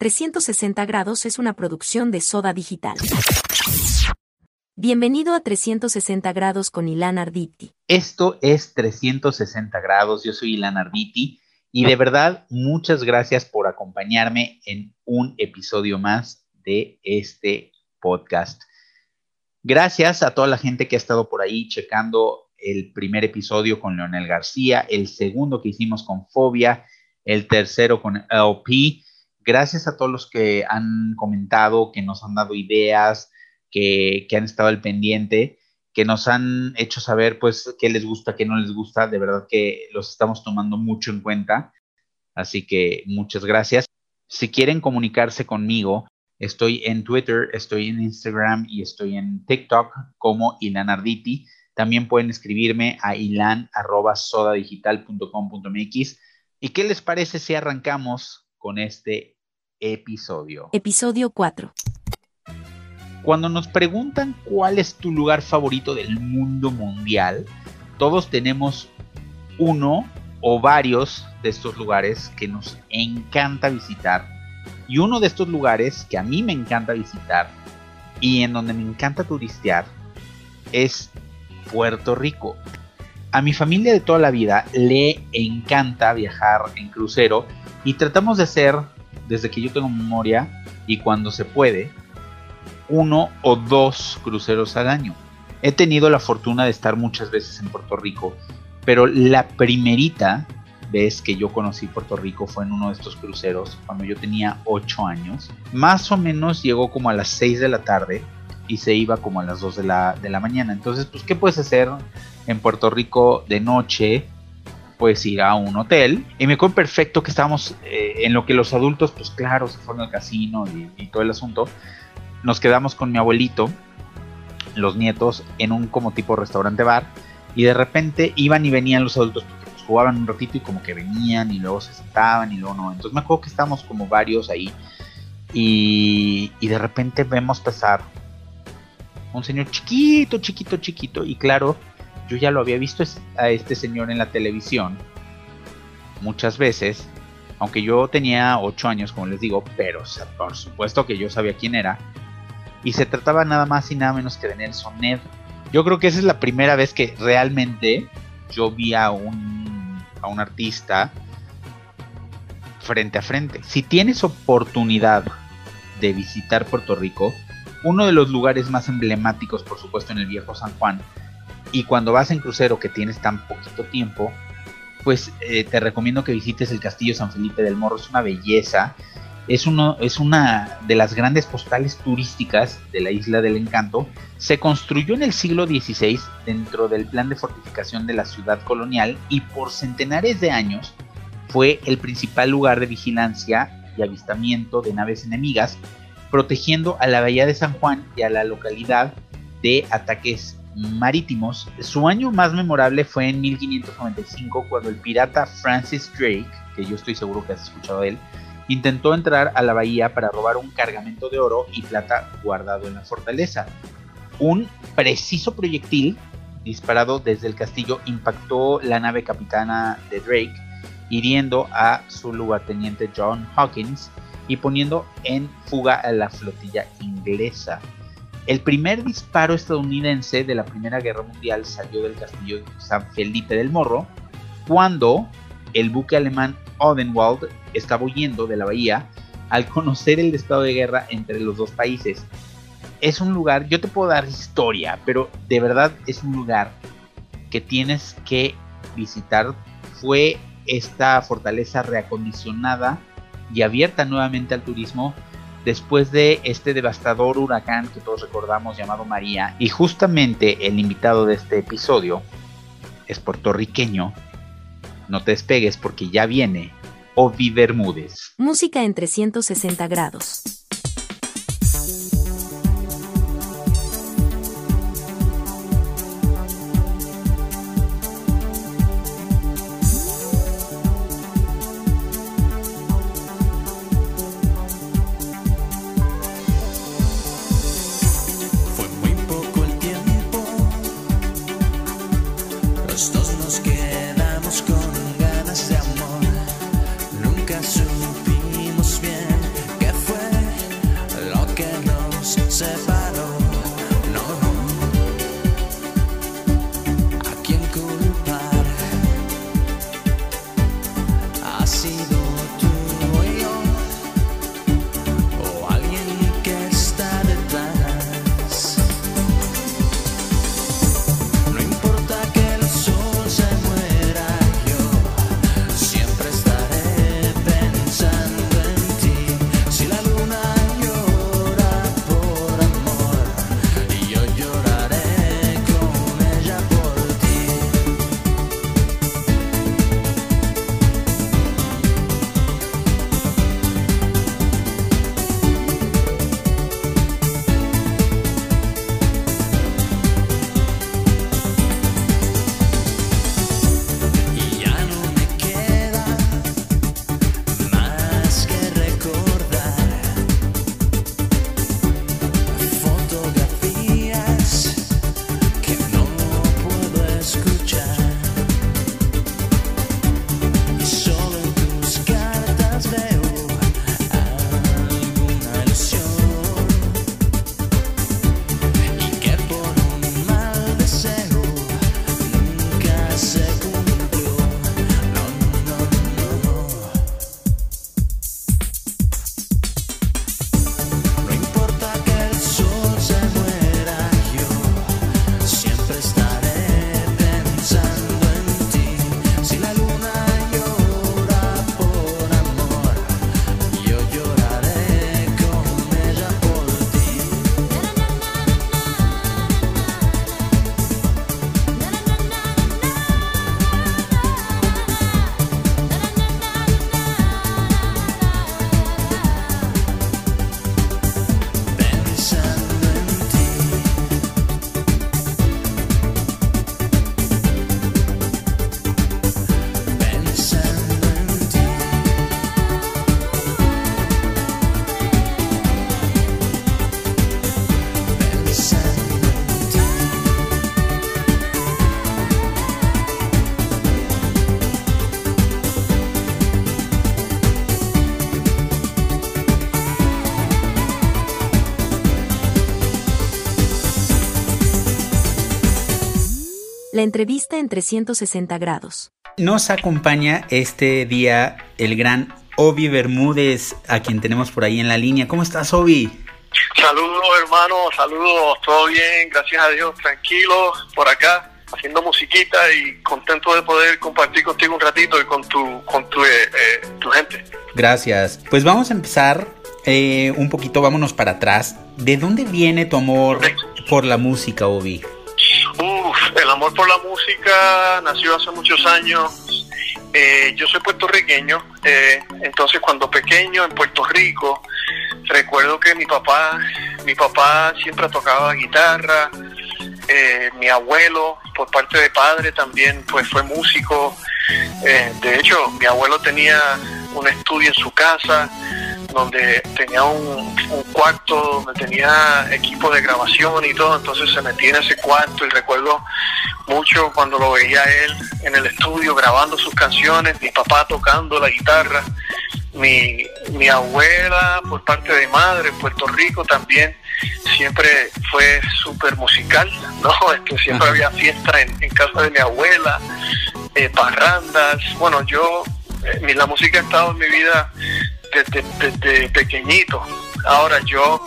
360 grados es una producción de Soda Digital. Bienvenido a 360 grados con Ilan Arditi. Esto es 360 grados, yo soy Ilan Arditi y de verdad muchas gracias por acompañarme en un episodio más de este podcast. Gracias a toda la gente que ha estado por ahí checando el primer episodio con Leonel García, el segundo que hicimos con Fobia, el tercero con LP gracias a todos los que han comentado, que nos han dado ideas, que, han estado al pendiente, que nos han hecho saber, pues, qué les gusta, qué no les gusta. De verdad que los estamos tomando mucho en cuenta. Así que muchas gracias. Si quieren comunicarse conmigo, estoy en Twitter, estoy en Instagram y estoy en TikTok como Ilan Arditi. También pueden escribirme a ilan.sodadigital.com.mx. ¿Y qué les parece si arrancamos con este episodio. Episodio 4. Cuando nos preguntan cuál es tu lugar favorito del mundo mundial, todos tenemos uno o varios de estos lugares que nos encanta visitar. Y uno de estos lugares que a mí me encanta visitar y en donde me encanta turistear es Puerto Rico. A mi familia de toda la vida le encanta viajar en crucero y tratamos de hacer desde que yo tengo memoria y cuando se puede, uno o dos cruceros al año. He tenido la fortuna de estar muchas veces en Puerto Rico, pero la primerita vez que yo conocí Puerto Rico fue en uno de estos cruceros cuando yo tenía 8 años. Más o menos llegó como a las 6 de la tarde y se iba como a las 2 de la, de la mañana. Entonces, pues, ¿qué puedes hacer en Puerto Rico de noche? Puedes ir a un hotel. Y me acuerdo perfecto que estábamos eh, en lo que los adultos, pues claro, se fueron al casino y, todo el asunto. Nos quedamos con mi abuelito, los nietos, en un como tipo restaurante bar. Y de repente iban y venían los adultos porque pues, jugaban un ratito y como que venían y luego se sentaban y luego no. Entonces me acuerdo que estábamos como varios ahí. Y, y de repente vemos pasar un señor chiquito, chiquito, chiquito. Y claro, yo ya lo había visto a este señor en la televisión muchas veces, aunque yo tenía 8 años, como les digo, pero por supuesto que yo sabía quién era. Y se trataba nada más y nada menos que de Nelson Ned. Yo creo que esa es la primera vez que realmente yo vi a un, a un artista frente a frente. Si tienes oportunidad de visitar Puerto Rico, uno de los lugares más emblemáticos, por supuesto, en el viejo San Juan, y cuando vas en crucero que tienes tan poquito tiempo, pues eh, te recomiendo que visites el Castillo San Felipe del Morro. Es una belleza. Es, es una de las grandes postales turísticas de la Isla del Encanto. Se construyó en el siglo XVI dentro del plan de fortificación de la ciudad colonial y por centenares de años fue el principal lugar de vigilancia y avistamiento de naves enemigas, protegiendo a la bahía de San Juan y a la localidad de ataques marítimos. Su año más memorable fue en 1595 cuando el pirata Francis Drake, que yo estoy seguro que has escuchado de él, intentó entrar a la bahía para robar un cargamento de oro y plata guardado en la fortaleza. Un preciso proyectil disparado desde el castillo impactó la nave capitana de Drake, hiriendo a su lugarteniente John Hawkins y poniendo en fuga a la flotilla inglesa. El primer disparo estadounidense de la Primera Guerra Mundial salió del castillo San Felipe del Morro cuando el buque alemán Odenwald estaba huyendo de la bahía al conocer el estado de guerra entre los dos países. Es un lugar, yo te puedo dar historia, pero de verdad es un lugar que tienes que visitar. Fue esta fortaleza reacondicionada y abierta nuevamente al turismo después de este devastador huracán que todos recordamos llamado María. Y justamente el invitado de este episodio es puertorriqueño. No te despegues porque ya viene Ovi Bermúdez. Música en 360 grados. La entrevista en 360 grados. Nos acompaña este día el gran Obi Bermúdez, a quien tenemos por ahí en la línea. ¿Cómo estás, Obi? Saludos, hermano, saludos, todo bien, gracias a Dios, tranquilo por acá, haciendo musiquita y contento de poder compartir contigo un ratito y con tu, con tu, eh, eh, tu gente. Gracias. Pues vamos a empezar eh, un poquito, vámonos para atrás. ¿De dónde viene tu amor por la música, Obi? Uf, el amor por la música nació hace muchos años. Eh, yo soy puertorriqueño, eh, entonces cuando pequeño en Puerto Rico, recuerdo que mi papá, mi papá siempre tocaba guitarra, eh, mi abuelo por parte de padre también pues fue músico. de hecho, mi abuelo tenía un estudio en su casa donde tenía un, cuarto donde tenía equipo de grabación y todo, entonces se metía en ese cuarto y recuerdo mucho cuando lo veía él en el estudio grabando sus canciones, mi papá tocando la guitarra, mi, mi abuela por parte de madre en Puerto Rico también siempre fue súper musical, ¿no? que siempre había fiesta en, casa de mi abuela, eh, parrandas, bueno, yo, eh, la música ha estado en mi vida desde, pequeñito. Ahora yo,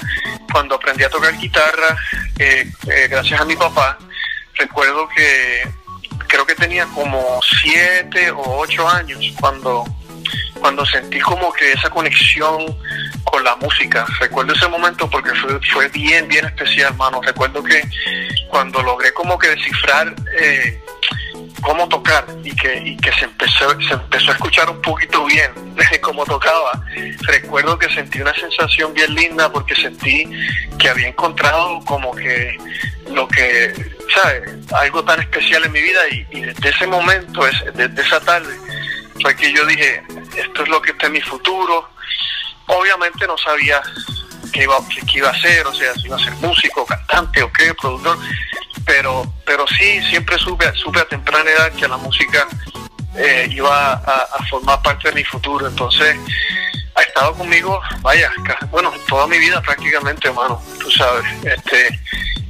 cuando aprendí a tocar guitarra, eh, eh, gracias a mi papá, recuerdo que creo que tenía como siete o ocho años cuando cuando sentí como que esa conexión con la música. Recuerdo ese momento porque fue, fue bien, bien especial, hermano. Recuerdo que cuando logré como que descifrar eh, cómo tocar y que, y que se, empezó, se empezó a escuchar un poquito bien cómo tocaba. Recuerdo que sentí una sensación bien linda porque sentí que había encontrado como que lo que, ¿sabes? Algo tan especial en mi vida y, desde ese momento, desde esa tarde, fue que yo dije, esto es lo que está en mi futuro. Obviamente no sabía qué iba, qué iba a hacer, o sea, si iba a ser músico, cantante o qué, productor, pero, pero sí, siempre supe, supe a temprana edad que la música eh, iba a, formar parte de mi futuro. Entonces, ha estado conmigo, vaya, bueno, toda mi vida prácticamente, hermano, tú sabes. Este,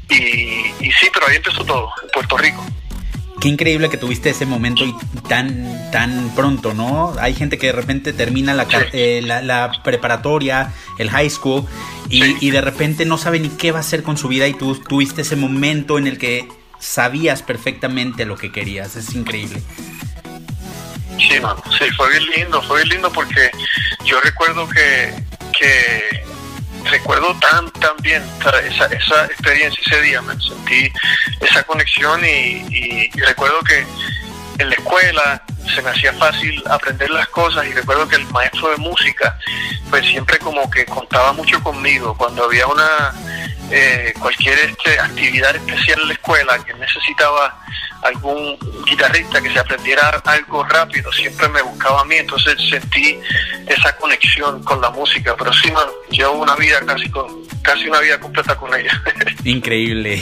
y, y sí, pero ahí empezó todo, en Puerto Rico. Qué increíble que tuviste ese momento y tan, tan pronto, ¿no? Hay gente que de repente termina la, eh, la, preparatoria, el high school, y, de repente no sabe ni qué va a hacer con su vida y tú tuviste ese momento en el que sabías perfectamente lo que querías. Es increíble. Sí, mano, sí, fue bien lindo, fue bien lindo porque yo recuerdo que, que recuerdo tan, tan bien esa, esa experiencia ese día, me sentí esa conexión y, recuerdo que en la escuela se me hacía fácil aprender las cosas y recuerdo que el maestro de música pues siempre como que contaba mucho conmigo. Cuando había una eh, cualquier este, actividad especial en la escuela que necesitaba algún guitarrista que se aprendiera algo rápido, siempre me buscaba a mí, entonces sentí esa conexión con la música, pero sí, man, llevo una vida casi con, casi una vida completa con ella. Increíble.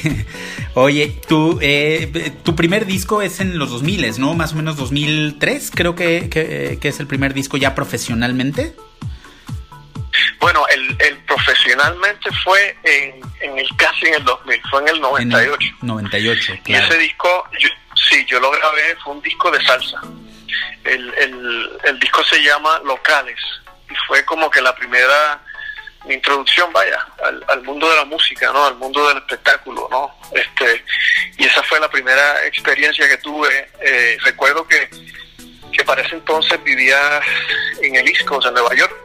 Oye, tu, eh, tu primer disco es en los 2000, ¿no? Más o menos 2003, creo que, que, es el primer disco ya profesionalmente. Bueno, el, el profesionalmente fue en, en, el casi en el 2000, fue en el 98. 98, claro. Y ese disco, sí, yo lo grabé, fue un disco de salsa. El, el, el disco se llama Locales y fue como que la primera mi introducción, vaya, al, mundo de la música, ¿no? Al mundo del espectáculo, ¿no? Este, y esa fue la primera experiencia que tuve. Eh, recuerdo que, que para ese entonces vivía en el East Coast, en Nueva York,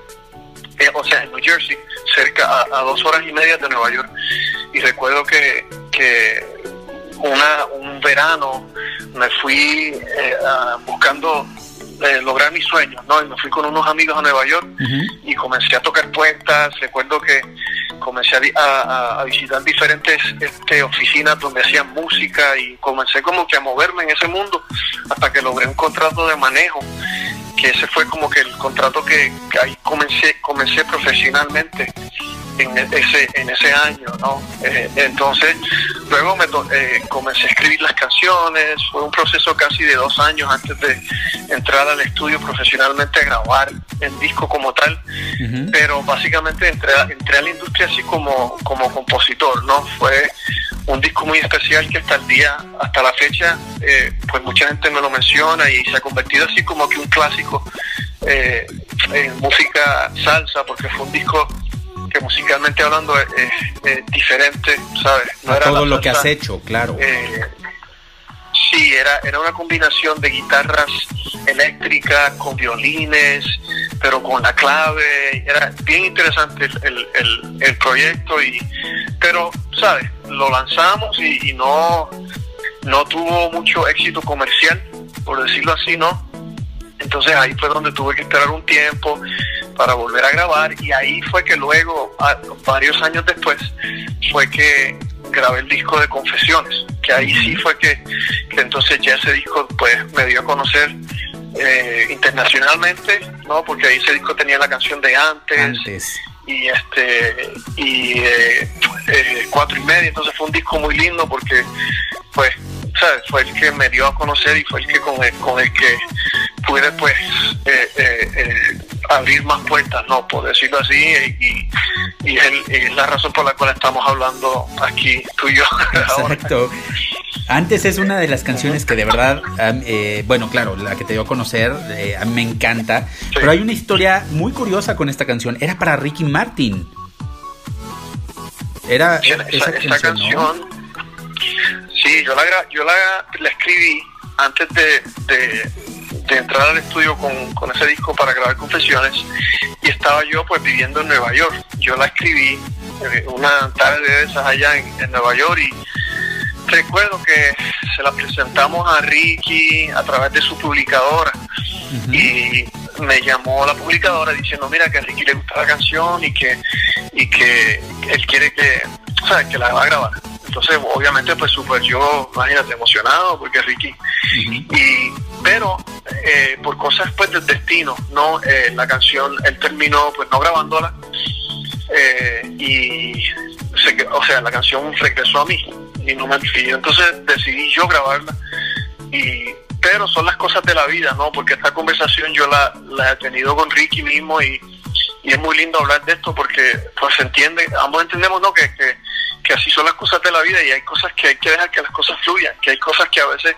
eh, o sea, en New Jersey, cerca a, dos horas y media de Nueva York. Y recuerdo que, que una, un verano me fui eh, buscando lograr mis sueños, ¿no? Y me fui con unos amigos a Nueva York y comencé a tocar puertas. Recuerdo que comencé a, visitar diferentes este, oficinas donde hacían música y comencé como que a moverme en ese mundo hasta que logré un contrato de manejo que ese fue como que el contrato que, ahí comencé comencé profesionalmente en ese, en ese año, ¿no? Eh, entonces, luego me eh, comencé a escribir las canciones, fue un proceso casi de dos años antes de entrar al estudio profesionalmente a grabar el disco como tal, pero básicamente entré, entré a la industria así como, como compositor, ¿no? Fue un disco muy especial que hasta el día, hasta la fecha, eh, pues mucha gente me lo menciona y se ha convertido así como que un clásico eh, en música salsa, porque fue un disco que musicalmente hablando es, diferente, ¿sabes? No era todo lo que has hecho, claro. Eh, sí, era, era una combinación de guitarras eléctricas con violines, pero con la clave. Era bien interesante el, el, el proyecto y pero, ¿sabes? Lo lanzamos y, no, no tuvo mucho éxito comercial, por decirlo así, ¿no? Entonces ahí fue donde tuve que esperar un tiempo para volver a grabar y ahí fue que luego, varios años después, fue que grabé el disco de Confesiones, que ahí sí fue que, entonces ya ese disco pues me dio a conocer eh, internacionalmente, ¿no? Porque ahí ese disco tenía la canción de antes. antes y este y eh, eh, cuatro y media. Entonces fue un disco muy lindo porque pues sabes fue el que me dio a conocer y fue el que con el, con el que pude pues eh, abrir más puertas no por decirlo así y, y, es, la razón por la cual estamos hablando aquí tú y yo exacto antes es una de las canciones que de verdad, eh, bueno, claro, la que te dio a conocer, eh, me encanta. Pero hay una historia muy curiosa con esta canción. Era para Ricky Martin. Era esa, canción. Sí, yo la, yo la, escribí antes de, entrar al estudio con, ese disco para grabar confesiones y estaba yo pues viviendo en Nueva York. Yo la escribí eh, una tarde de esas allá en, en Nueva York y recuerdo que se la presentamos a Ricky a través de su publicadora. Y me llamó la publicadora diciendo mira que a Ricky le gusta la canción y que y que él quiere que o que la va a grabar entonces obviamente pues súper yo imagínate emocionado porque Ricky y pero eh, por cosas pues del destino no eh, la canción él terminó pues no grabándola eh, y o sea la canción regresó a mí y no me Entonces decidí yo grabarla. Y, pero son las cosas de la vida, ¿no? Porque esta conversación yo la, la he tenido con Ricky mismo y, y, es muy lindo hablar de esto porque pues se entiende, ambos entendemos, ¿no? Que, que, que así son las cosas de la vida y hay cosas que hay que dejar que las cosas fluyan, que hay cosas que a veces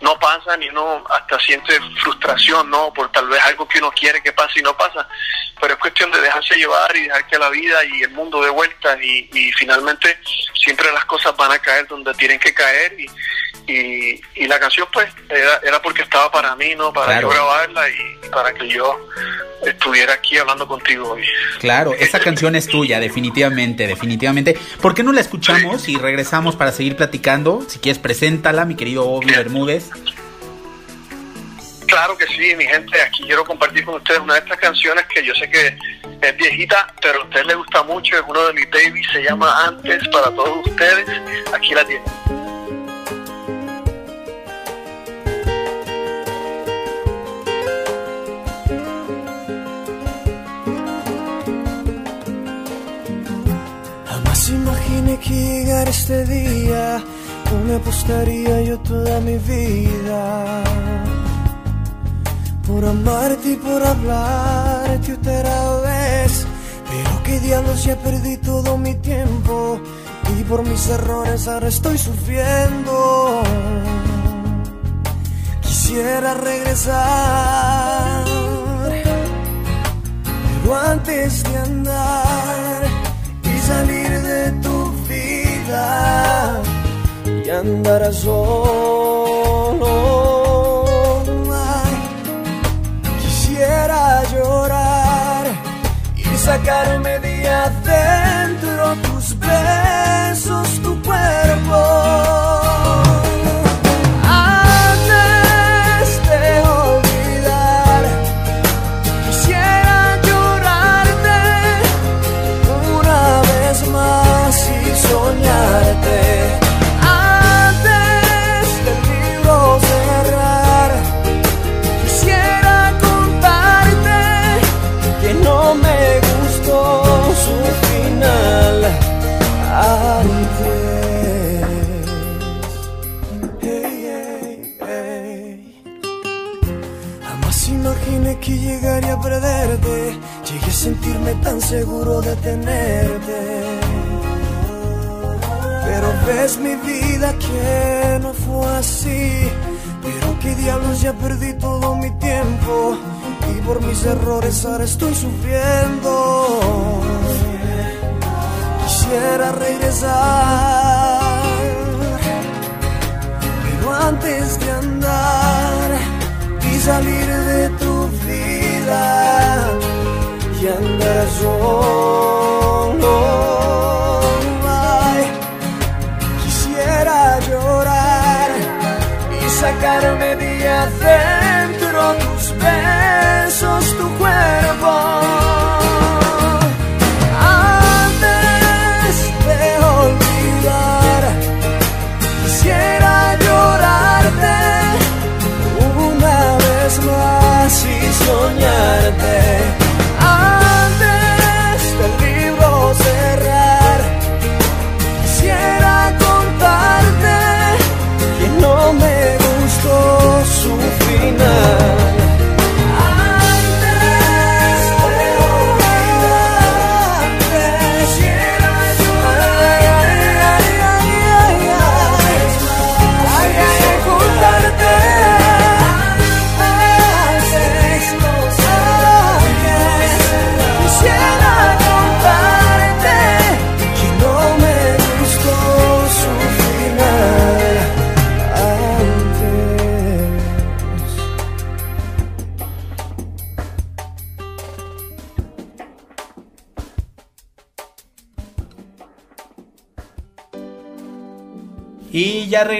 no pasan y uno hasta siente frustración, ¿no? Por tal vez algo que uno quiere que pase y no pasa. Pero es cuestión de dejarse llevar y dejar que la vida y el mundo dé vuelta y, y finalmente siempre las cosas van a caer donde tienen que caer y, y, y la canción pues era, era porque estaba para mí, ¿no? Para yo grabarla y para que yo estuviera aquí hablando contigo hoy. Claro, esa canción es tuya, definitivamente, definitivamente. ¿Por qué no la escuchamos y regresamos para seguir platicando? Si quieres, preséntala, mi querido Obi Bermúdez. Claro que sí, mi gente, aquí quiero compartir con ustedes una de estas canciones que yo sé que es viejita, pero a ustedes les gusta mucho, es uno de mis babies, se llama Antes para todos ustedes, aquí la tienen. imaginé que llegar este día, me apostaría yo toda mi vida. Por amarte y por hablarte otra vez. Pero qué diablos ya perdí todo mi tiempo. Y por mis errores ahora estoy sufriendo. Quisiera regresar. Pero antes de andar y salir y andar solo. Quisiera llorar y sacarme de adentro tus besos, tu cuerpo.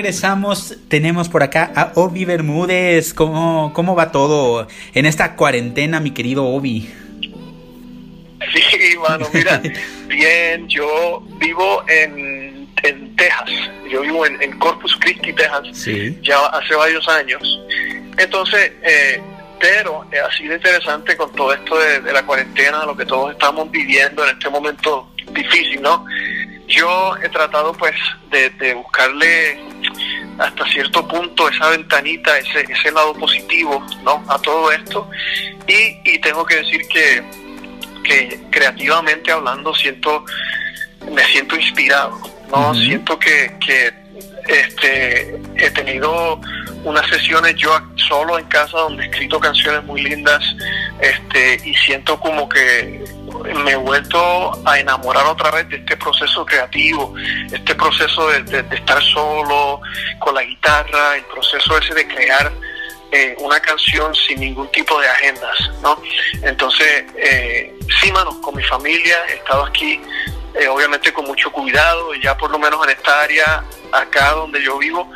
Regresamos, tenemos por acá a Obi Bermúdez. ¿Cómo, ¿Cómo va todo en esta cuarentena, mi querido Obi? Sí, mano, mira, bien, yo vivo en, en Texas, yo vivo en, en Corpus Christi, Texas, Sí. ya hace varios años. Entonces, eh, pero eh, ha sido interesante con todo esto de, de la cuarentena, lo que todos estamos viviendo en este momento difícil, ¿no? Yo he tratado pues de, de buscarle hasta cierto punto esa ventanita, ese, ese lado positivo, ¿no? A todo esto. Y, y tengo que decir que, que creativamente hablando siento, me siento inspirado, ¿no? Siento que, que este, he tenido unas sesiones yo solo en casa donde he escrito canciones muy lindas este, y siento como que me he vuelto a enamorar otra vez de este proceso creativo, este proceso de, estar solo con la guitarra, el proceso ese de crear eh, una canción sin ningún tipo de agendas, ¿no? Entonces, eh, sí, mano, con mi familia he estado aquí, eh, obviamente con mucho cuidado, y ya por lo menos en esta área, acá donde yo vivo,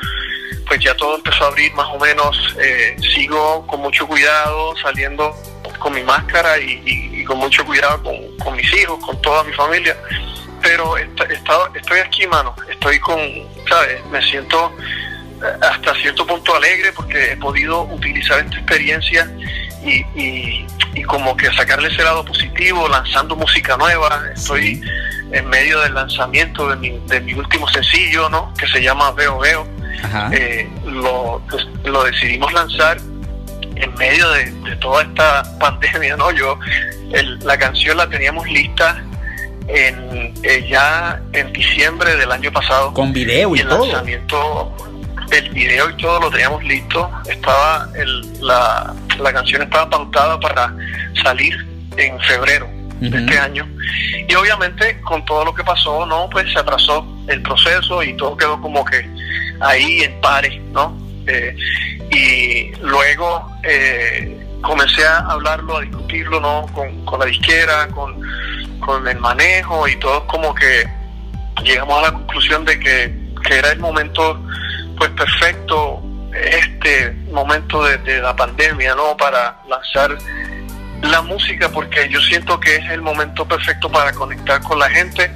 pues ya todo empezó a abrir más o menos, eh, sigo con mucho cuidado, saliendo con mi máscara y, y- y con mucho cuidado con, con mis hijos, con toda mi familia, pero estoy aquí, mano, estoy con, ¿sabes? Me siento eh, hasta cierto punto alegre porque he podido utilizar esta experiencia y, y- y como que sacarle ese lado positivo, lanzando música nueva. Estoy en medio del lanzamiento de mi, de mi último sencillo, ¿no? Que se llama Veo Veo. Eh, lo, pues, lo decidimos lanzar en medio de, de toda esta pandemia, ¿no? Yo, el- la canción la teníamos lista en, eh, ya en diciembre del año pasado Con video y el todo. lanzamiento, el video y todo lo teníamos listo. Estaba el- la, la canción estaba pautada para salir en febrero de este año. Y obviamente con todo lo que pasó, no, pues se atrasó el proceso y todo quedó como que ahí en pares, ¿no? Eh, y luego eh, comencé a hablarlo, a discutirlo, ¿no? Con, la disquera, con, con el manejo y todos como que llegamos a la conclusión de que, que era el momento pues perfecto este momento de, de la pandemia no para lanzar la música porque yo siento que es el momento perfecto para conectar con la gente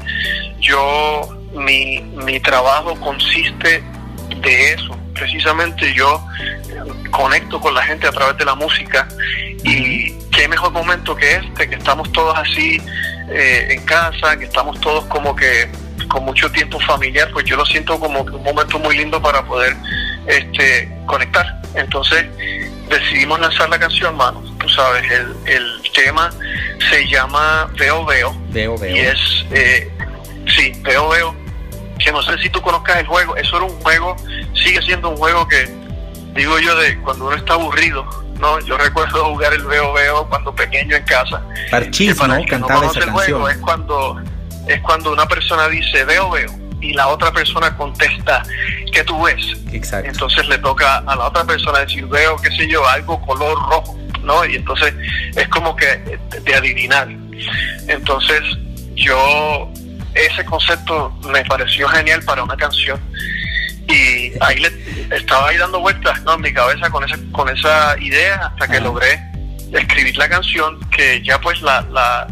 yo mi, mi trabajo consiste de eso precisamente yo conecto con la gente a través de la música y qué mejor momento que este que estamos todos así eh, en casa que estamos todos como que con mucho tiempo familiar, pues yo lo siento como un momento muy lindo para poder este, conectar. Entonces decidimos lanzar la canción, mano. Tú sabes, el, el tema se llama Veo Veo. Veo Veo. Y es, eh, sí, Veo Veo, que no sé si tú conozcas el juego, eso era un juego, sigue siendo un juego que, digo yo, de cuando uno está aburrido, ¿no? Yo recuerdo jugar el Veo Veo cuando pequeño en casa. Parchís, ¿no? Cantaba esa el juego, es cuando, es cuando una persona dice Veo Veo y la otra persona contesta ¿qué tú ves? Exacto. Entonces le toca a la otra persona decir veo, qué sé yo, algo color rojo, ¿no? Y entonces es como que de adivinar. Entonces yo, ese concepto me pareció genial para una canción. Y ahí le, estaba ahí dando vueltas ¿no? en mi cabeza con esa, con esa idea hasta que logré escribir la canción que ya pues la, la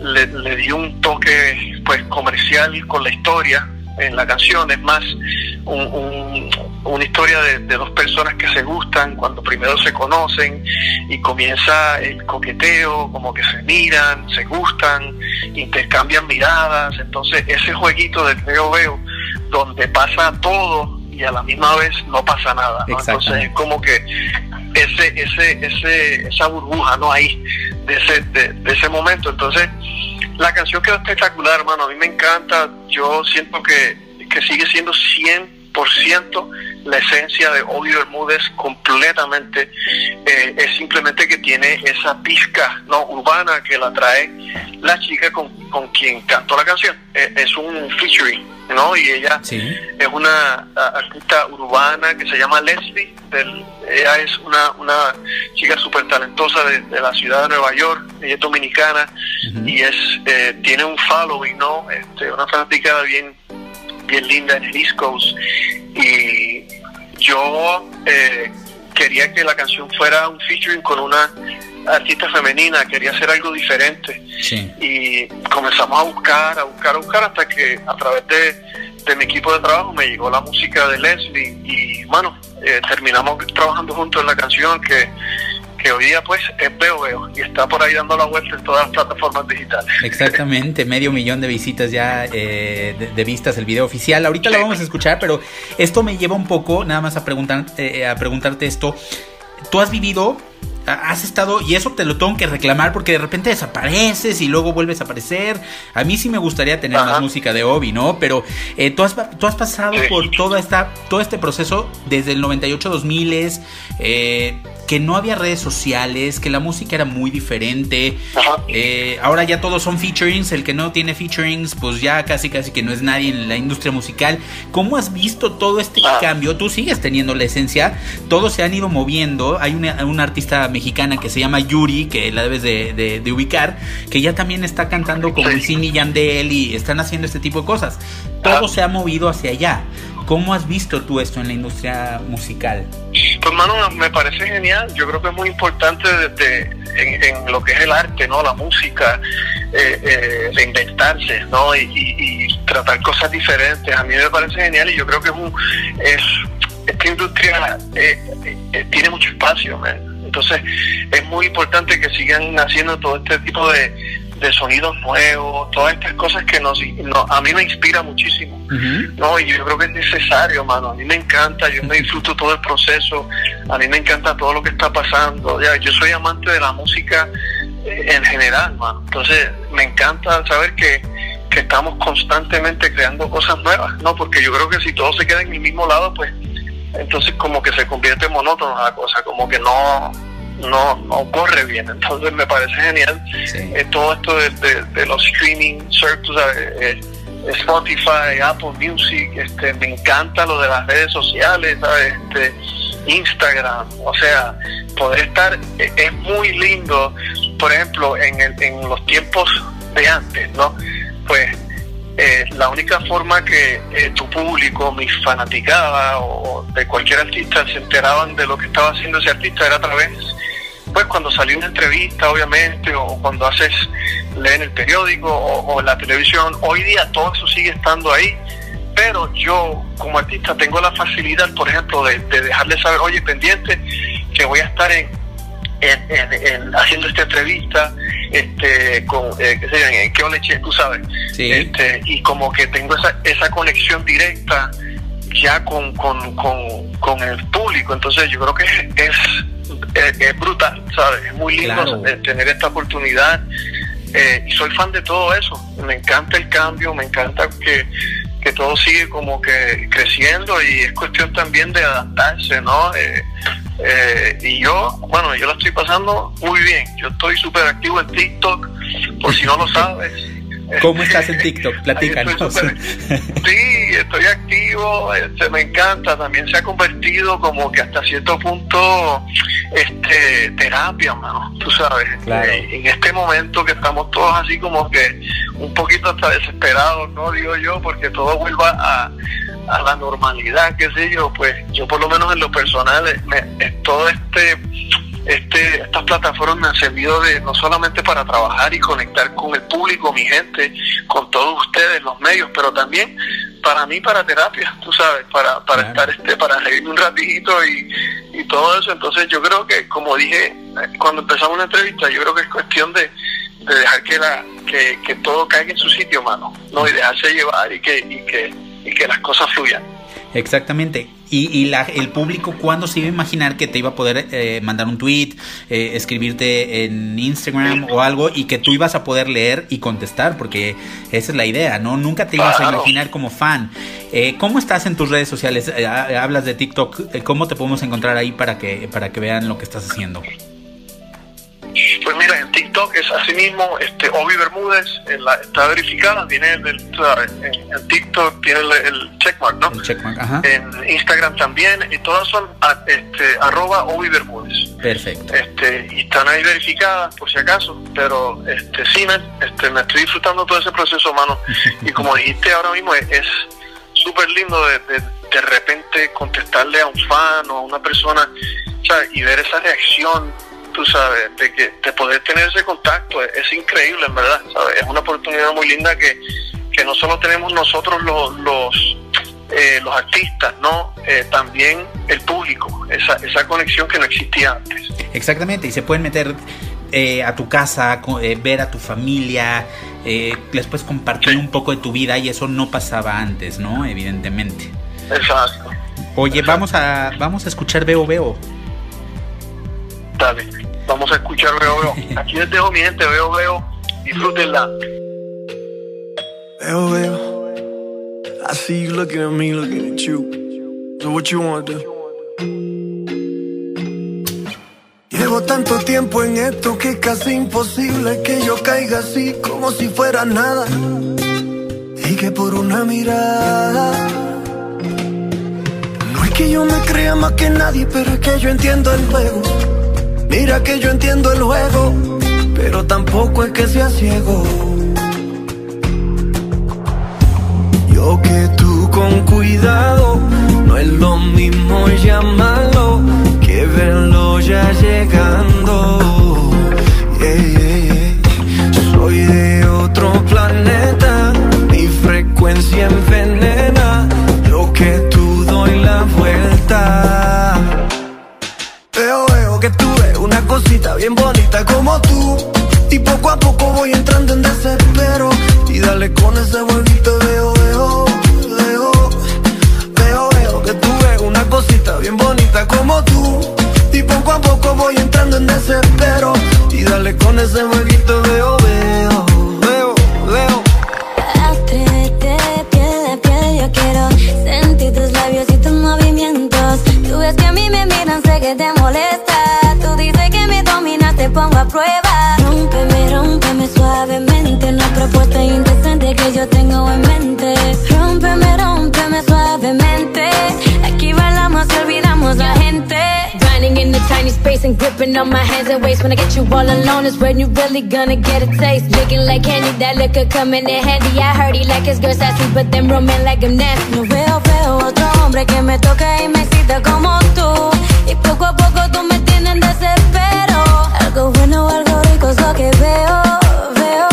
le, le di un toque pues comercial con la historia en la canción, es más una historia de, dos personas que se gustan cuando primero se conocen y comienza el coqueteo, como que se miran, se gustan, intercambian miradas, entonces ese jueguito del veo veo, donde pasa todo y a la misma vez no pasa nada, entonces es como que ese, ese, ese, esa burbuja no ahí de ese, de ese momento, entonces la canción quedó espectacular, hermano. A mí me encanta. Yo siento que, que sigue siendo 100% la esencia de Odio Bermúdez completamente. Eh, es simplemente que tiene esa pizca no urbana que la trae la chica con, con quien cantó la canción. Eh, es un featuring, ¿no? Y ella es una artista urbana que se llama Leslie. ella es una, una chica súper talentosa de, la ciudad de Nueva York. Ella es dominicana y es eh, tiene un following, ¿no? Este, una fanática bien bien linda en el East Coast y yo eh, quería que la canción fuera un featuring con una artista femenina, quería hacer algo diferente. Y comenzamos a buscar, a buscar, a buscar hasta que a través de, mi equipo de trabajo me llegó la música de Leslie y bueno, eh, terminamos trabajando juntos en la canción que que hoy día pues es Veo Veo y está por ahí dando la vuelta en todas las plataformas digitales. Exactamente, medio millón de visitas ya eh, de, vistas el video oficial. Ahorita lo vamos a escuchar, pero esto me lleva un poco nada más a, preguntar, eh, a preguntarte esto. ¿Tú has vivido has estado, y eso te lo tengo que reclamar porque de repente desapareces y luego vuelves a aparecer. A mí sí me gustaría tener más música de Obi, ¿no? Pero eh, tú, has, tú has pasado por toda esta, todo este proceso desde el 98-2000, eh, que no había redes sociales, que la música era muy diferente. Eh, ahora ya todos son featurings, el que no tiene featurings, pues ya casi casi que no es nadie en la industria musical. ¿Cómo has visto todo este ah. cambio? Tú sigues teniendo la esencia, todos se han ido moviendo. Hay una, una artista mexicana que se llama Yuri, que la debes de, ubicar, que ya también está cantando con Wisin Yandel y están haciendo este tipo de cosas. Todo se ha movido hacia allá. ¿Cómo has visto tú esto en la industria musical? Pues, mano, me parece genial. Yo creo que es muy importante desde, en, lo que es el arte, ¿no? La música, eh, eh, reinventarse, ¿no? Y, tratar cosas diferentes. A mí me parece genial y yo creo que es un, es, esta industria eh, eh, tiene mucho espacio. Entonces es muy importante que sigan haciendo todo este tipo de, sonidos nuevos, todas estas cosas que nos, a mí me inspira muchísimo. No, y yo creo que es necesario, mano. A mí me encanta, yo me disfruto todo el proceso, a mí me encanta todo lo que está pasando. Ya, yo soy amante de la música eh, en general, mano. Entonces me encanta saber que, que estamos constantemente creando cosas nuevas, ¿no? Porque yo creo que si todo se queda en el mismo lado, pues entonces como que se convierte en monótono la cosa, como que no, no, no corre bien. Entonces me parece genial eh, todo esto de, los streaming services, eh, Spotify, Apple Music, este, me encanta lo de las redes sociales, Este, Instagram, o sea, poder estar, eh, es muy lindo, por ejemplo, en, el, en los tiempos de antes, ¿no? Pues eh, la única forma que eh, tu público, mis fanaticadas o, de cualquier artista se enteraban de lo que estaba haciendo ese artista era a través, pues cuando salió una entrevista, obviamente, o cuando haces, leen el periódico o, la televisión. Hoy día todo eso sigue estando ahí, pero yo como artista tengo la facilidad, por ejemplo, de, de dejarle saber, oye, pendiente, que voy a estar en, en, haciendo esta entrevista este con eh, qué sé leche tú sabes este, y como que tengo esa, esa conexión directa ya con, con, con, el público entonces yo creo que es es, brutal, ¿sabes? Es muy lindo tener esta oportunidad eh, y soy fan de todo eso. Me encanta el cambio, me encanta que, que todo sigue como que creciendo y es cuestión también de adaptarse, ¿no? Eh, eh, y yo, bueno, yo la estoy pasando muy bien. Yo estoy súper activo en TikTok, por si no lo sabes. ¿Cómo estás en TikTok? Platícanos. sí, estoy activo, este, me encanta. También se ha convertido como que hasta cierto punto este terapia, mano. Tú sabes, eh, en este momento que estamos todos así como que un poquito hasta desesperados, ¿no? Digo yo, porque todo vuelva a, a la normalidad, qué sé yo, pues yo por lo menos en lo personal, me, todo este este, estas plataformas me han servido de no solamente para trabajar y conectar con el público, mi gente, con todos ustedes, los medios, pero también para mí para terapia, tú sabes, para, para estar este, para reírme un ratito y, y todo eso. Entonces yo creo que, como dije cuando empezamos la entrevista, yo creo que es cuestión de, de dejar que la, que, que todo caiga en su sitio, mano, ¿no? Y dejarse llevar y que, y que, y que las cosas fluyan. Exactamente. Y, y la, el público, ¿cuándo se iba a imaginar que te iba a poder eh, mandar un tweet, eh, escribirte en Instagram o algo y que tú ibas a poder leer y contestar? Porque esa es la idea, ¿no? Nunca te ibas a imaginar como fan. Eh, ¿Cómo estás en tus redes sociales? hablas de TikTok. ¿Cómo te podemos encontrar ahí para que, para que vean lo que estás haciendo? Pues mira, en TikTok es así mismo, este, Obi Bermúdez está verificada, tiene el, en, TikTok tiene el, checkmark, ¿no? En Instagram también, y todas son este, arroba Obi Bermúdez. Perfecto. Este, y están ahí verificadas por si acaso, pero este, sí, me, este, me estoy disfrutando todo ese proceso, mano. y como dijiste ahora mismo, es súper lindo de, de, repente contestarle a un fan o a una persona y ver esa reacción tú sabes, de que de poder tener ese contacto es, increíble, en verdad, ¿sabes? Es una oportunidad muy linda que, que no solo tenemos nosotros los, los, eh, los artistas, ¿no? Eh, también el público, esa, esa conexión que no existía antes. Exactamente, y se pueden meter eh, a tu casa, ver a tu familia, les puedes compartir un poco de tu vida y eso no pasaba antes, ¿no? Evidentemente. Exacto. Oye, vamos a vamos a escuchar Veo Veo. Dale. Vamos a escuchar Veo Veo. Aquí les dejo mi gente, Veo Veo. Disfrútenla. Veo Veo. I see you looking at me, looking at you. So what you want to do? Llevo tanto tiempo en esto que es casi imposible que yo caiga así como si fuera nada. Y que por una mirada. No es que yo me crea más que nadie, pero es que yo entiendo el juego. Mira que yo entiendo el juego, pero tampoco es que sea ciego. Yo que tú con cuidado, no es lo mismo llamarlo que verlo ya llegando. Soy de otro planeta, mi frecuencia envenena, yo que tú doy la vuelta. Veo, veo que tú una cosita bien bonita como tú. Y poco a poco voy entrando en desespero. Y dale con ese bonito veo, veo, veo, veo, veo que tú ves una cosita bien bonita como tú. Y poco a poco voy entrando en desespero. Y dale con ese bonito veo, veo, veo, veo. Yo quiero sentir tus labios y tus movimientos. Tú ves que a mí me miran, sé que te molesta pongo a prueba. Rómpeme, rómpeme suavemente. Una propuesta indecente que yo tengo en mente. Rómpeme, rómpeme suavemente. Aquí bailamos y olvidamos la gente. Grinding in the tiny space and gripping on my hands and waist. When I get you all alone is when you really gonna get a taste. Looking like candy, that liquor coming in handy. I heard he like his girl sassy, but then roman like I'm nasty. No veo, veo otro hombre que me toque y me cita como tú. Y poco a poco Algo bueno, algo rico es lo que veo, veo.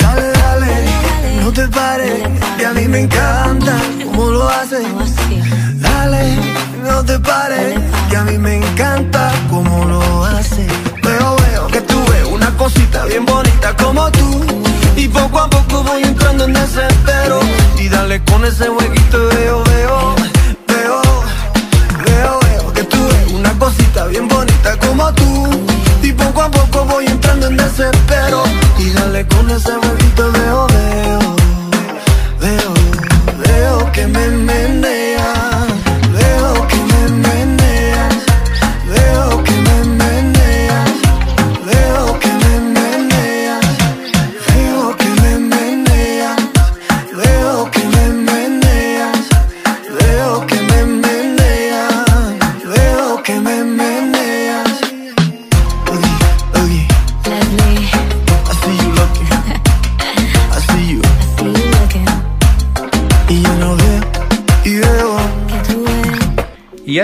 Dale, dale, no te pares, que a mí me encanta cómo lo haces. Dale, no te pares, que a mí me encanta cómo lo haces. Veo, veo que tú ves una cosita bien bonita como tú. Y poco a poco voy entrando en desespero. Y dale con ese huequito, veo, veo, veo, veo, veo que tú ves una cosita bien bonita como tú. Y poco a poco voy entrando en desespero. Y dale con ese huevito veo,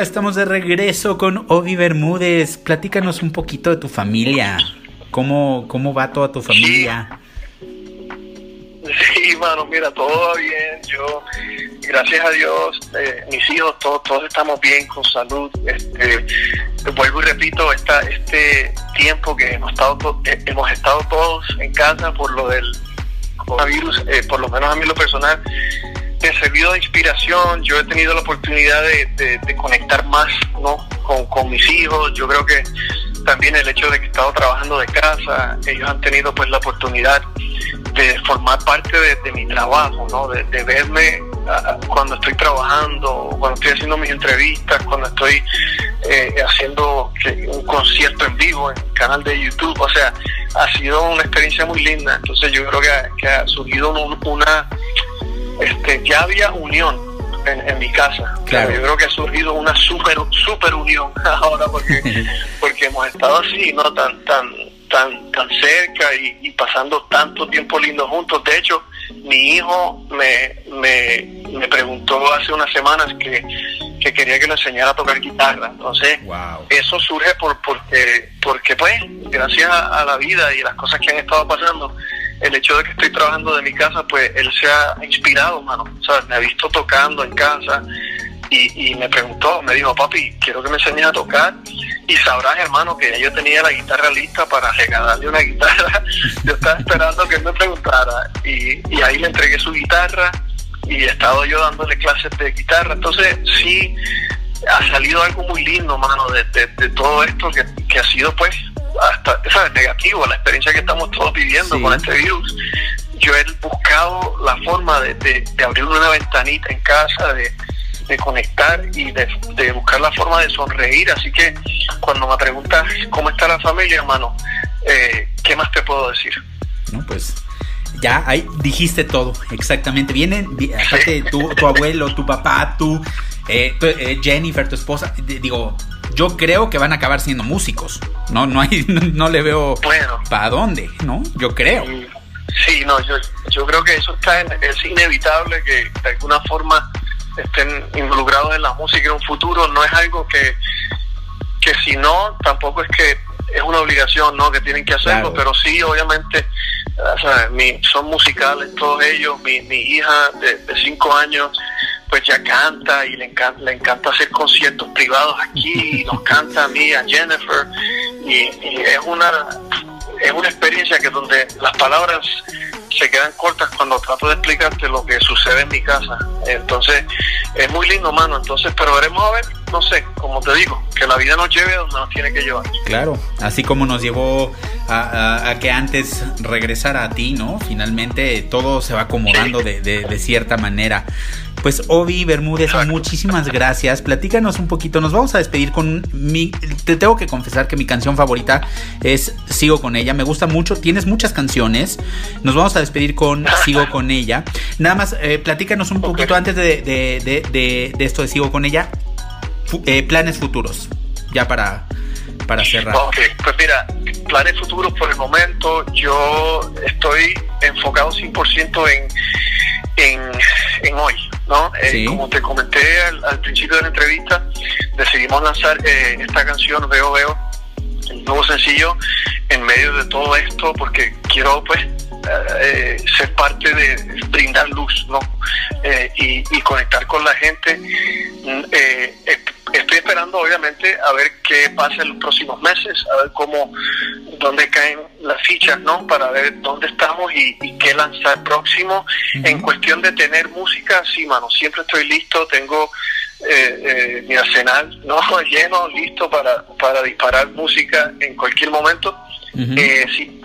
estamos de regreso con Obi Bermúdez. Platícanos un poquito de tu familia. ¿Cómo, cómo va toda tu familia? Sí, mano, mira, todo bien. Yo, gracias a Dios, eh, mis hijos, todos, todos estamos bien, con salud. Este, vuelvo y repito, esta, este tiempo que hemos estado, eh, todos en casa por lo del coronavirus, eh, por lo menos a mí lo personal, me servido de inspiración. Yo he tenido la oportunidad de, conectar más ¿no? con, mis hijos. Yo creo que también el hecho de que he estado trabajando de casa, ellos han tenido pues la oportunidad de formar parte de, mi trabajo, ¿no? de, verme cuando estoy trabajando, cuando estoy haciendo mis entrevistas, cuando estoy eh, haciendo un concierto en vivo en el canal de YouTube. O sea, ha sido una experiencia muy linda. Entonces yo creo que ha, surgido una este, ya había unión en, mi casa. Claro. Yo creo que ha surgido una super, super unión ahora porque, porque hemos estado así, ¿no? Tan, tan, tan, tan cerca y, pasando tanto tiempo lindo juntos. De hecho, mi hijo me, me, me preguntó hace unas semanas que, que, quería que le enseñara a tocar guitarra. Entonces, eso surge por, porque, porque, pues, gracias a la vida y las cosas que han estado pasando, el hecho de que estoy trabajando de mi casa, pues él se ha inspirado, mano. ¿sabes? Me ha visto tocando en casa y, me preguntó, me dijo, papi, quiero que me enseñes a tocar. Y sabrás, hermano, que yo tenía la guitarra lista para regalarle una guitarra. yo estaba esperando que él me preguntara. Y, y ahí le entregué su guitarra y he estado yo dándole clases de guitarra. Entonces, sí, ha salido algo muy lindo, mano, de, de, todo esto que, que ha sido, pues, hasta ¿sabes? negativo la experiencia que estamos todos viviendo con este virus. Yo he buscado la forma de, de, abrir una ventanita en casa, de, conectar y de, buscar la forma de sonreír. Así que cuando me preguntas cómo está la familia, hermano, eh, ¿qué más te puedo decir? No, pues ya ahí dijiste todo, exactamente. Vienen, aparte tu, tu abuelo, tu papá, tú, eh, eh, Jennifer, tu esposa, digo, yo creo que van a acabar siendo músicos. No, no hay, no, le veo para dónde, ¿no? Yo creo. Sí, no, yo, yo creo que eso está es inevitable que de alguna forma estén involucrados en la música en un futuro. No es algo que, que si no, tampoco es que es una obligación, ¿no? Que tienen que hacerlo, pero sí, obviamente, son musicales todos ellos. Mi, mi hija de, de cinco años pues ya canta y le encanta, le encanta hacer conciertos privados aquí, y nos canta a mí, a Jennifer, y, es una es una experiencia que donde las palabras se quedan cortas cuando trato de explicarte lo que sucede en mi casa. Entonces, es muy lindo, mano. Entonces, pero veremos a ver, no sé, como te digo, que la vida nos lleve a donde nos tiene que llevar. Claro, así como nos llevó a, que antes regresara a ti, ¿no? Finalmente todo se va acomodando de, de, de cierta manera. Pues Obi Bermúdez, muchísimas gracias. Platícanos un poquito. Nos vamos a despedir con mi. Te tengo que confesar que mi canción favorita es Sigo con ella. Me gusta mucho. Tienes muchas canciones. Nos vamos a despedir con Sigo con ella. Nada más, eh, platícanos un poquito antes de, esto de Sigo con ella. Eh, planes futuros. Ya para, para cerrar. Ok, pues mira, planes futuros por el momento. Yo estoy enfocado 100% en, en, en hoy ¿no? Eh, como te comenté al, principio de la entrevista, decidimos lanzar eh, esta canción Veo Veo, el nuevo sencillo, en medio de todo esto, porque quiero pues eh, ser parte de brindar luz, ¿no? y, conectar con la gente. Esperando obviamente a ver qué pasa en los próximos meses, a ver cómo, dónde caen las fichas, ¿no? Para ver dónde estamos y, qué lanzar próximo. En cuestión de tener música, sí, mano, siempre estoy listo, tengo eh, eh, mi arsenal no lleno, listo para, para disparar música en cualquier momento. Eh, sí,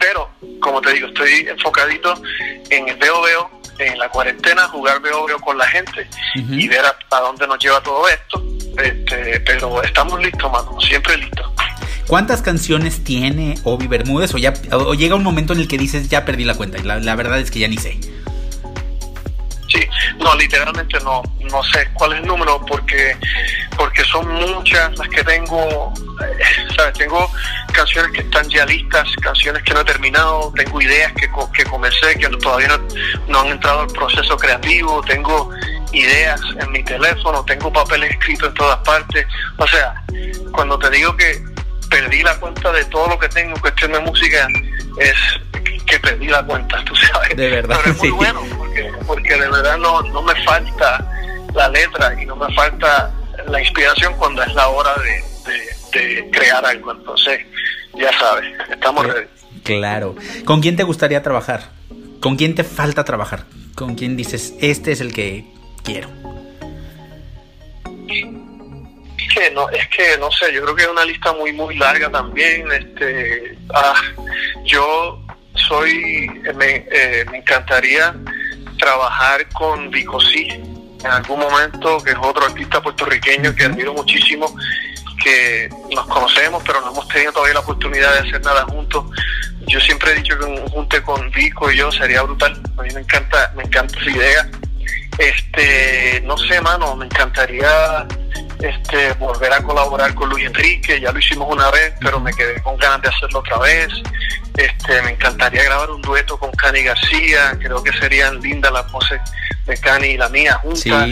pero, como te digo, estoy enfocadito en el veo veo, en la cuarentena, jugar veo veo con la gente y ver a, dónde nos lleva todo esto. Este, pero estamos listos, mano, siempre listos. ¿Cuántas canciones tiene Obi Bermúdez? O, ya, o llega un momento en el que dices, ya perdí la cuenta. Y la, la verdad es que ya ni sé. Sí, no, literalmente no, no sé cuál es el número porque, porque son muchas las que tengo, eh, ¿sabes? Tengo canciones que están ya listas, canciones que no he terminado, tengo ideas que, que comencé, que todavía no, no han entrado al proceso creativo, tengo ideas en mi teléfono, tengo papeles escritos en todas partes. O sea, cuando te digo que perdí la cuenta de todo lo que tengo en cuestión de música, es que perdí la cuenta, tú sabes. De verdad. Pero es muy bueno, porque, porque de verdad no, no me falta la letra y no me falta la inspiración cuando es la hora de, de, crear algo. Entonces, ya sabes, estamos ready. Claro. ¿Con quién te gustaría trabajar? ¿Con quién te falta trabajar? ¿Con quién dices, este es el que quiero? que no, es que no sé, yo creo que es una lista muy muy larga también. Este, ah, yo soy, eh, me, eh, me encantaría trabajar con Vicosí en algún momento, que es otro artista puertorriqueño que admiro muchísimo, que nos conocemos, pero no hemos tenido todavía la oportunidad de hacer nada juntos. Yo siempre he dicho que un junte con Vico y yo sería brutal. A mí me encanta, me encanta esa idea. Este, no sé, mano, me encantaría este, volver a colaborar con Luis Enrique, ya lo hicimos una vez, pero me quedé con ganas de hacerlo otra vez. Este, me encantaría grabar un dueto con Cani García, creo que serían lindas las voces de Cani y la mía juntas.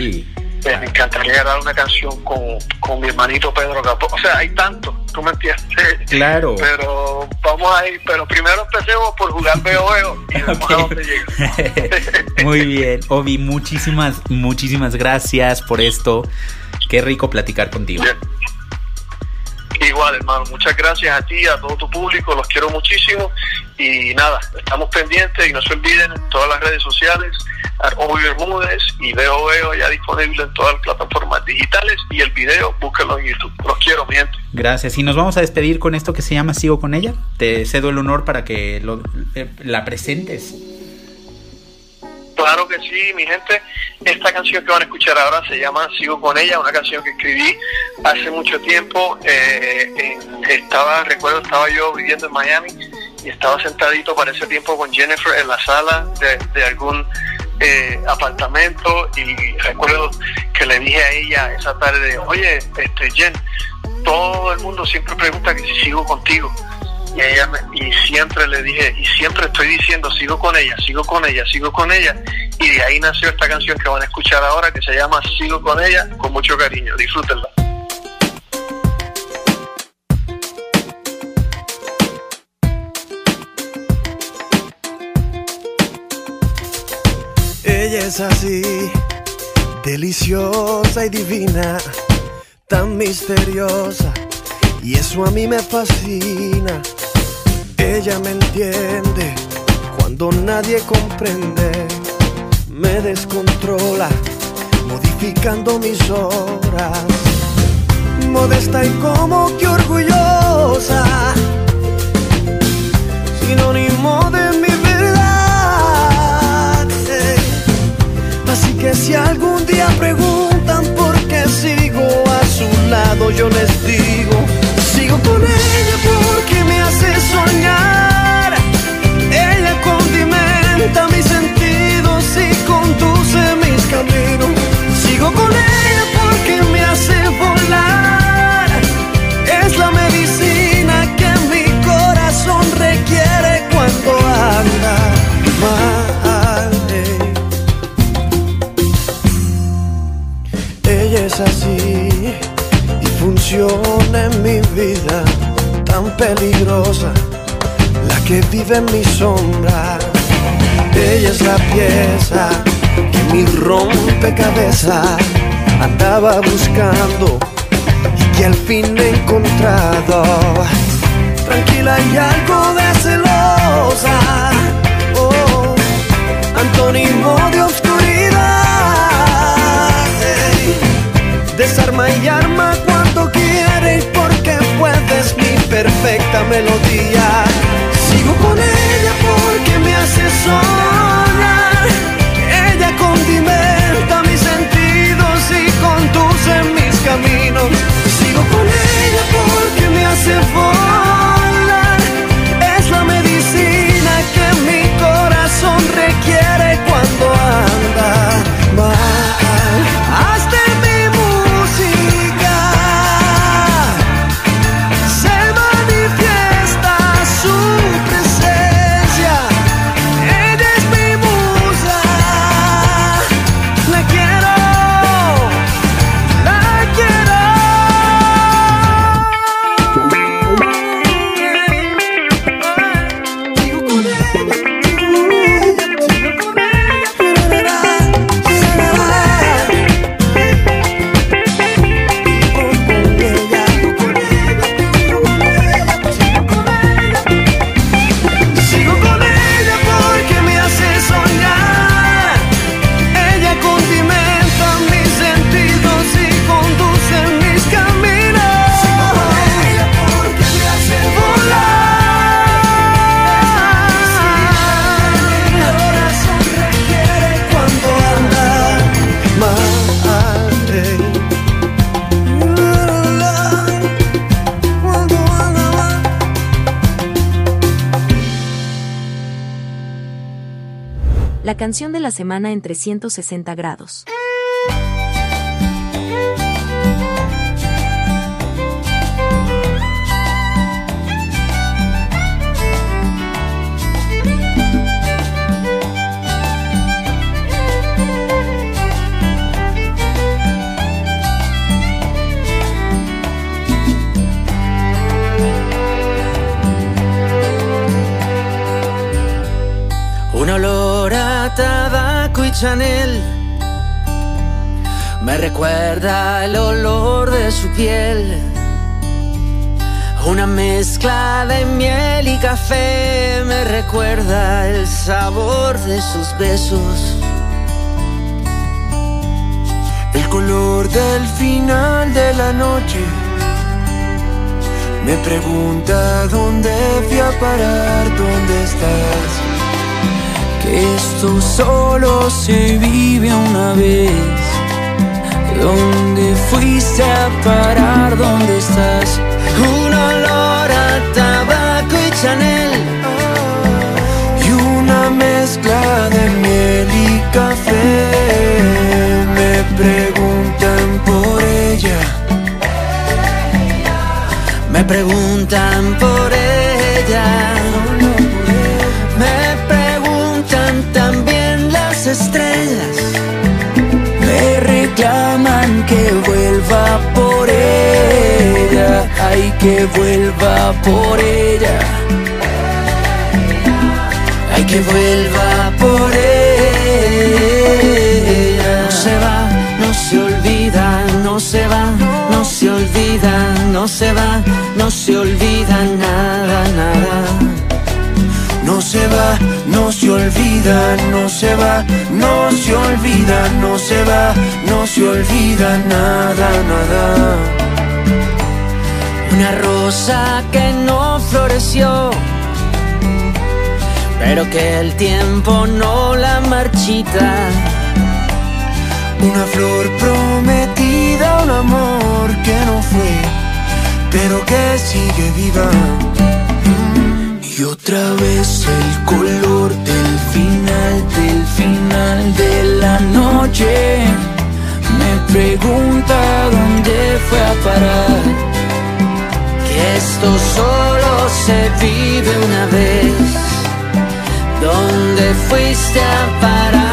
Eh, me encantaría grabar una canción con, con mi hermanito Pedro Capó. O sea, hay tanto, tú me entiendes. Claro. Pero vamos a ir, pero primero empecemos por jugar veo veo y vamos a dónde llega. Muy bien, Obi, muchísimas, muchísimas gracias por esto. Qué rico platicar contigo. Igual, hermano, muchas gracias a ti, a todo tu público, los quiero muchísimo y nada, estamos pendientes y no se olviden en todas las redes sociales, Obi Bermúdez y Veo Veo ya disponible en todas las plataformas digitales y el video, búsquenlo en YouTube. Los quiero, mi gente. Gracias. Y nos vamos a despedir con esto que se llama Sigo con ella. Te cedo el honor para que lo, eh, la presentes. Claro que sí, mi gente. Esta canción que van a escuchar ahora se llama Sigo con ella, una canción que escribí hace mucho tiempo. Eh, estaba, recuerdo, estaba yo viviendo en Miami y estaba sentadito para ese tiempo con Jennifer en la sala de, algún eh, apartamento y recuerdo que le dije a ella esa tarde, oye, este Jen, todo el mundo siempre pregunta que si sigo contigo y siempre le dije y siempre estoy diciendo sigo con ella sigo con ella sigo con ella. Y de ahí nació esta canción que van a escuchar ahora que se llama sigo con ella con mucho cariño disfrútenla. Ella es así deliciosa y divina tan misteriosa y eso a mí me fascina ella me entiende cuando nadie comprende. Me descontrola, modificando mis horas. Modesta y como que orgullosa. Sinónimo de mi verdad. Así que si algún día preguntan por qué sigo a su lado, yo les digo, sigo con hace Ella condimenta mis sentidos y conduce mis caminos. Sigo con ella porque me hace volar. Es la medicina que mi corazón requiere cuando anda mal. Ella es así y funciona en mi vida tan peligrosa, que vive en mi sombra. Ella es la pieza que mi rompecabezas andaba buscando y que al fin he encontrado. Tranquila y algo de celosa, oh, antónimo de oscuridad. Desarma y arma cuando quieres porque puedes mi perfecta melodía. Sigo con ella porque me hace soñar. Ella condimenta mis sentidos y conduce mis caminos. Sigo con ella porque me hace volar. Es la medicina que mi corazón requiere cuando la semana en 360 grados. Chanel me recuerda el olor de su piel. Una mezcla de miel y café me recuerda el sabor de sus besos. El color del final de la noche me pregunta dónde fui a parar, dónde estás. Esto solo se vive una vez. ¿Dónde fuiste a parar? ¿Dónde estás? Un olor a tabaco y Chanel. Y una mezcla de miel y café me preguntan por ella. Me preguntan por ella. Las estrellas. Me reclaman que vuelva por ella, ay que vuelva por ella, Hay que vuelva por ella. No se va, no se olvida, no se va, no se olvida, no se va, no se olvida nada, nada. No se va, no se olvida, no se va, no se olvida, no se va, no se olvida nada, nada. Una rosa que no floreció, pero que el tiempo no la marchita. Una flor prometida, un amor que no fue, pero que sigue viva. Y otra vez la noche. Me pregunta dónde fue a parar. Que esto solo se vive una vez. ¿Dónde fuiste a parar?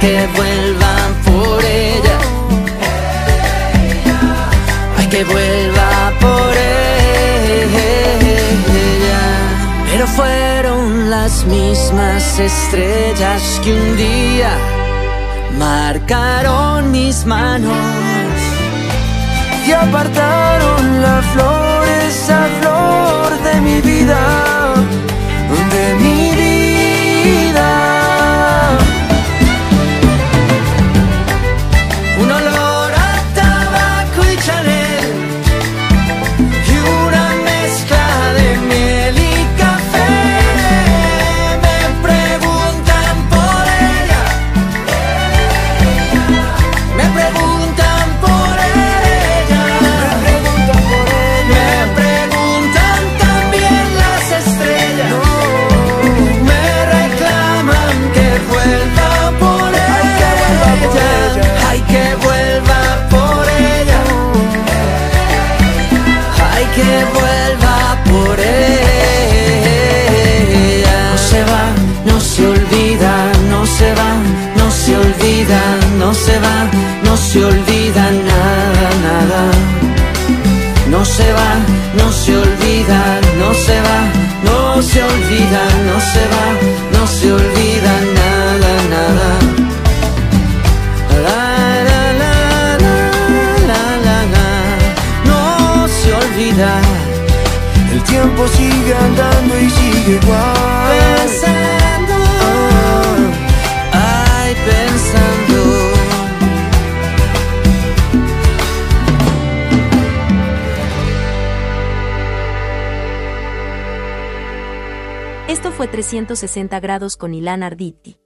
que vuelvan por ella. Ay, que vuelva por ella. Pero fueron las mismas estrellas que un día marcaron mis manos y apartaron la flor, esa flor de mi vida se olvida, no se va, no se olvida nada, nada. La, la, la, la, la, la. No se olvida. El tiempo sigue andando y sigue igual. 360 grados con Ilan Arditi.